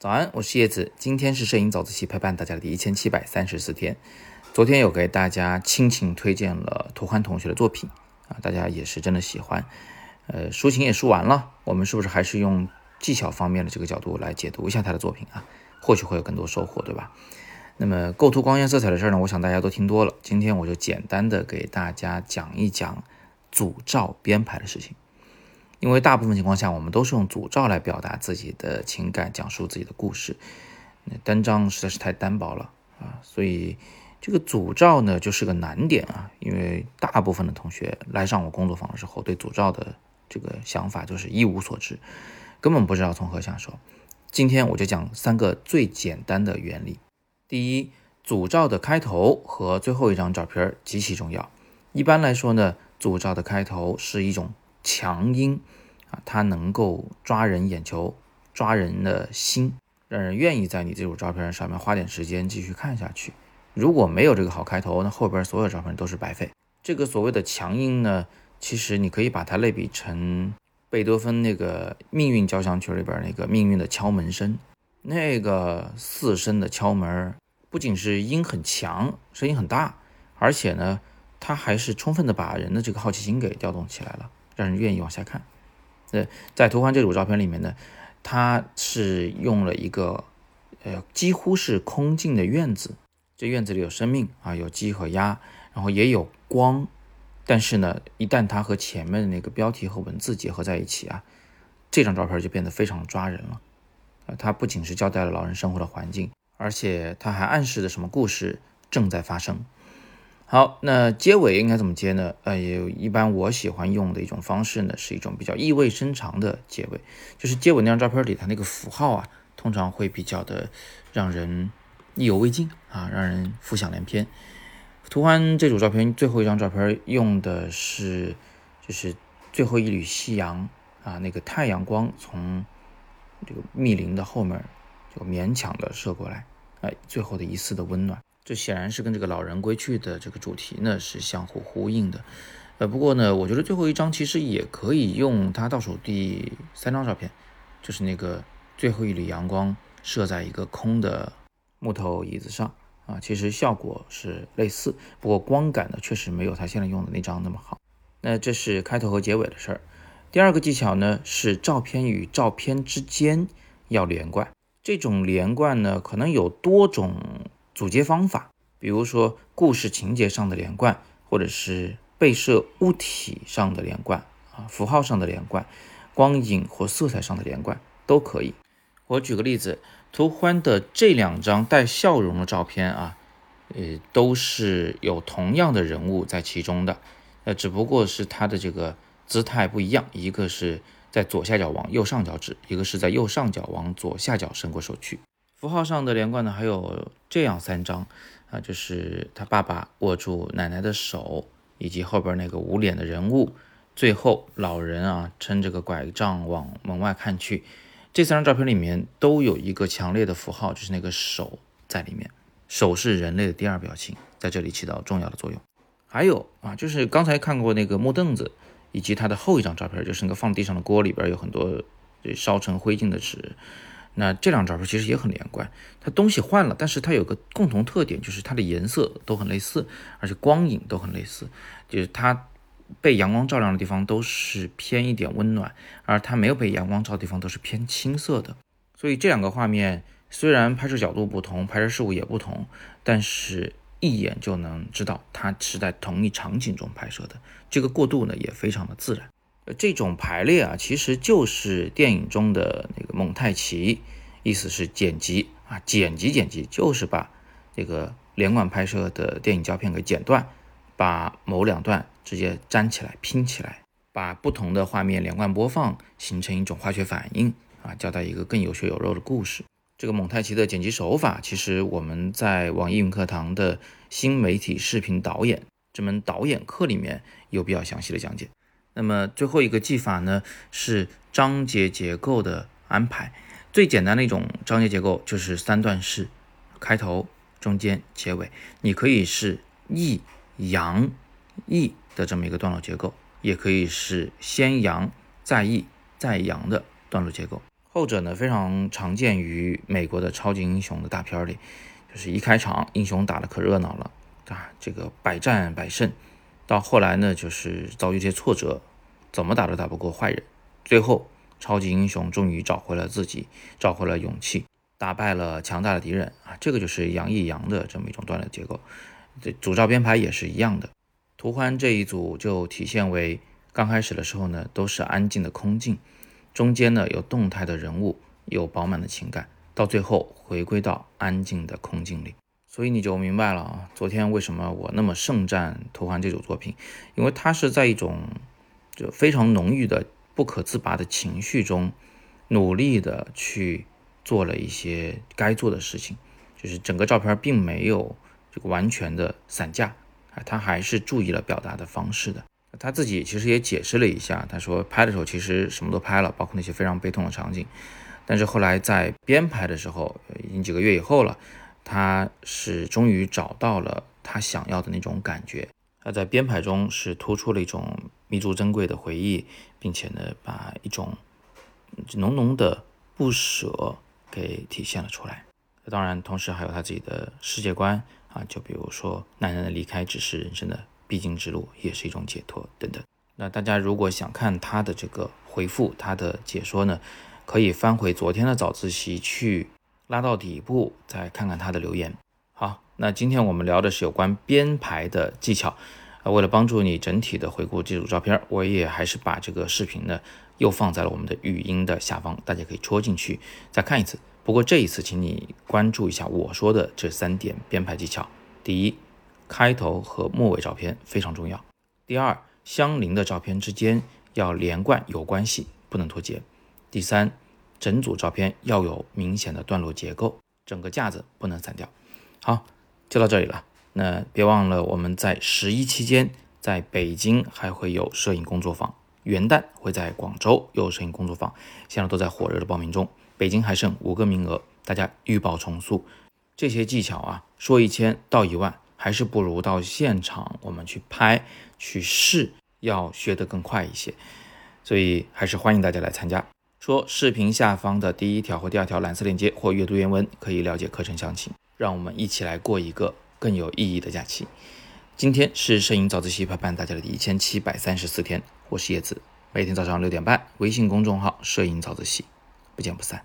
早安，我是叶子。今天是摄影早自习陪伴大家的第一千七百三十四天。昨天有给大家倾情推荐了涂欢同学的作品啊，大家也是真的喜欢。呃，抒情也抒完了，我们是不是还是用技巧方面的这个角度来解读一下他的作品啊？或许会有更多收获，对吧？那么构图、光线、色彩的事儿呢，我想大家都听多了。今天我就简单的给大家讲一讲组照编排的事情。因为大部分情况下，我们都是用组照来表达自己的情感，讲述自己的故事。那单张实在是太单薄了啊，所以这个组照呢就是个难点啊。因为大部分的同学来上我工作坊的时候，对组照的这个想法就是一无所知，根本不知道从何下手。今天我就讲三个最简单的原理。第一，组照的开头和最后一张照片极其重要。一般来说呢，组照的开头是一种。强音啊，它能够抓人眼球，抓人的心，让人愿意在你这组照片上面花点时间继续看下去。如果没有这个好开头，那后边所有照片都是白费。这个所谓的强音呢，其实你可以把它类比成贝多芬那个命运交响曲里边那个命运的敲门声，那个四声的敲门，不仅是音很强，声音很大，而且呢，它还是充分的把人的这个好奇心给调动起来了。让人愿意往下看。呃，在图欢这组照片里面呢，它是用了一个呃几乎是空镜的院子，这院子里有生命啊，有鸡和鸭，然后也有光。但是呢，一旦它和前面的那个标题和文字结合在一起啊，这张照片就变得非常抓人了。啊，它不仅是交代了老人生活的环境，而且它还暗示着什么故事正在发生。好，那结尾应该怎么接呢？呃，也一般我喜欢用的一种方式呢，是一种比较意味深长的结尾，就是结尾那张照片里它那个符号啊，通常会比较的让人意犹未尽啊，让人浮想联翩。图欢这组照片最后一张照片用的是，就是最后一缕夕阳啊，那个太阳光从这个密林的后面就勉强的射过来，哎，最后的一丝的温暖。这显然是跟这个老人归去的这个主题呢是相互呼应的，呃，不过呢，我觉得最后一张其实也可以用它倒数第三张照片，就是那个最后一缕阳光射在一个空的木头椅子上啊，其实效果是类似，不过光感呢确实没有他现在用的那张那么好。那这是开头和结尾的事儿。第二个技巧呢是照片与照片之间要连贯，这种连贯呢可能有多种。组接方法，比如说故事情节上的连贯，或者是被摄物体上的连贯啊，符号上的连贯，光影或色彩上的连贯都可以。我举个例子，图欢的这两张带笑容的照片啊，呃，都是有同样的人物在其中的，呃，只不过是他的这个姿态不一样，一个是在左下角往右上角指，一个是在右上角往左下角伸过手去。符号上的连贯呢，还有这样三张啊，就是他爸爸握住奶奶的手，以及后边那个捂脸的人物，最后老人啊撑着个拐杖往门外看去。这三张照片里面都有一个强烈的符号，就是那个手在里面。手是人类的第二表情，在这里起到重要的作用。还有啊，就是刚才看过那个木凳子，以及他的后一张照片，就是那个放地上的锅里边有很多烧成灰烬的纸。那这两张照片其实也很连贯，它东西换了，但是它有个共同特点，就是它的颜色都很类似，而且光影都很类似，就是它被阳光照亮的地方都是偏一点温暖，而它没有被阳光照的地方都是偏青色的。所以这两个画面虽然拍摄角度不同，拍摄事物也不同，但是一眼就能知道它是在同一场景中拍摄的。这个过渡呢也非常的自然。这种排列啊，其实就是电影中的那个蒙太奇，意思是剪辑啊，剪辑剪辑就是把这个连贯拍摄的电影胶片给剪断，把某两段直接粘起来拼起来，把不同的画面连贯播放，形成一种化学反应啊，交代一个更有血有肉的故事。这个蒙太奇的剪辑手法，其实我们在网易云课堂的新媒体视频导演这门导演课里面有比较详细的讲解。那么最后一个技法呢，是章节结构的安排。最简单的一种章节结构就是三段式，开头、中间、结尾。你可以是抑扬抑的这么一个段落结构，也可以是先扬再抑再扬的段落结构。后者呢非常常见于美国的超级英雄的大片里，就是一开场英雄打的可热闹了啊，这个百战百胜，到后来呢就是遭遇一些挫折，怎么打都打不过坏人，最后超级英雄终于找回了自己，找回了勇气，打败了强大的敌人啊，这个就是杨一阳的这么一种锻炼结构。这组照编排也是一样的，图欢这一组就体现为刚开始的时候呢都是安静的空镜。中间呢有动态的人物，有饱满的情感，到最后回归到安静的空镜里，所以你就明白了啊，昨天为什么我那么盛赞《图环》这组作品，因为它是在一种就非常浓郁的不可自拔的情绪中，努力的去做了一些该做的事情，就是整个照片并没有这个完全的散架啊，他还是注意了表达的方式的。他自己其实也解释了一下，他说拍的时候其实什么都拍了，包括那些非常悲痛的场景，但是后来在编排的时候，已经几个月以后了，他是终于找到了他想要的那种感觉。他在编排中是突出了一种弥足珍贵的回忆，并且呢，把一种浓浓的不舍给体现了出来。当然，同时还有他自己的世界观啊，就比如说奶奶的离开只是人生的。必经之路也是一种解脱，等等。那大家如果想看他的这个回复，他的解说呢，可以翻回昨天的早自习去拉到底部，再看看他的留言。好，那今天我们聊的是有关编排的技巧。为了帮助你整体的回顾这组照片，我也还是把这个视频呢又放在了我们的语音的下方，大家可以戳进去再看一次。不过这一次，请你关注一下我说的这三点编排技巧。第一。开头和末尾照片非常重要。第二，相邻的照片之间要连贯有关系，不能脱节。第三，整组照片要有明显的段落结构，整个架子不能散掉。好，就到这里了。那别忘了，我们在十一期间，在北京还会有摄影工作坊，元旦会在广州有摄影工作坊，现在都在火热的报名中。北京还剩五个名额，大家预报重塑。这些技巧啊，说一千道一万。还是不如到现场我们去拍去试，要学得更快一些，所以还是欢迎大家来参加。说视频下方的第一条或第二条蓝色链接或阅读原文，可以了解课程详情。让我们一起来过一个更有意义的假期。今天是摄影早自习陪伴大家的第一千七百三十四天，我是叶子，每天早上六点半，微信公众号“摄影早自习”，不见不散。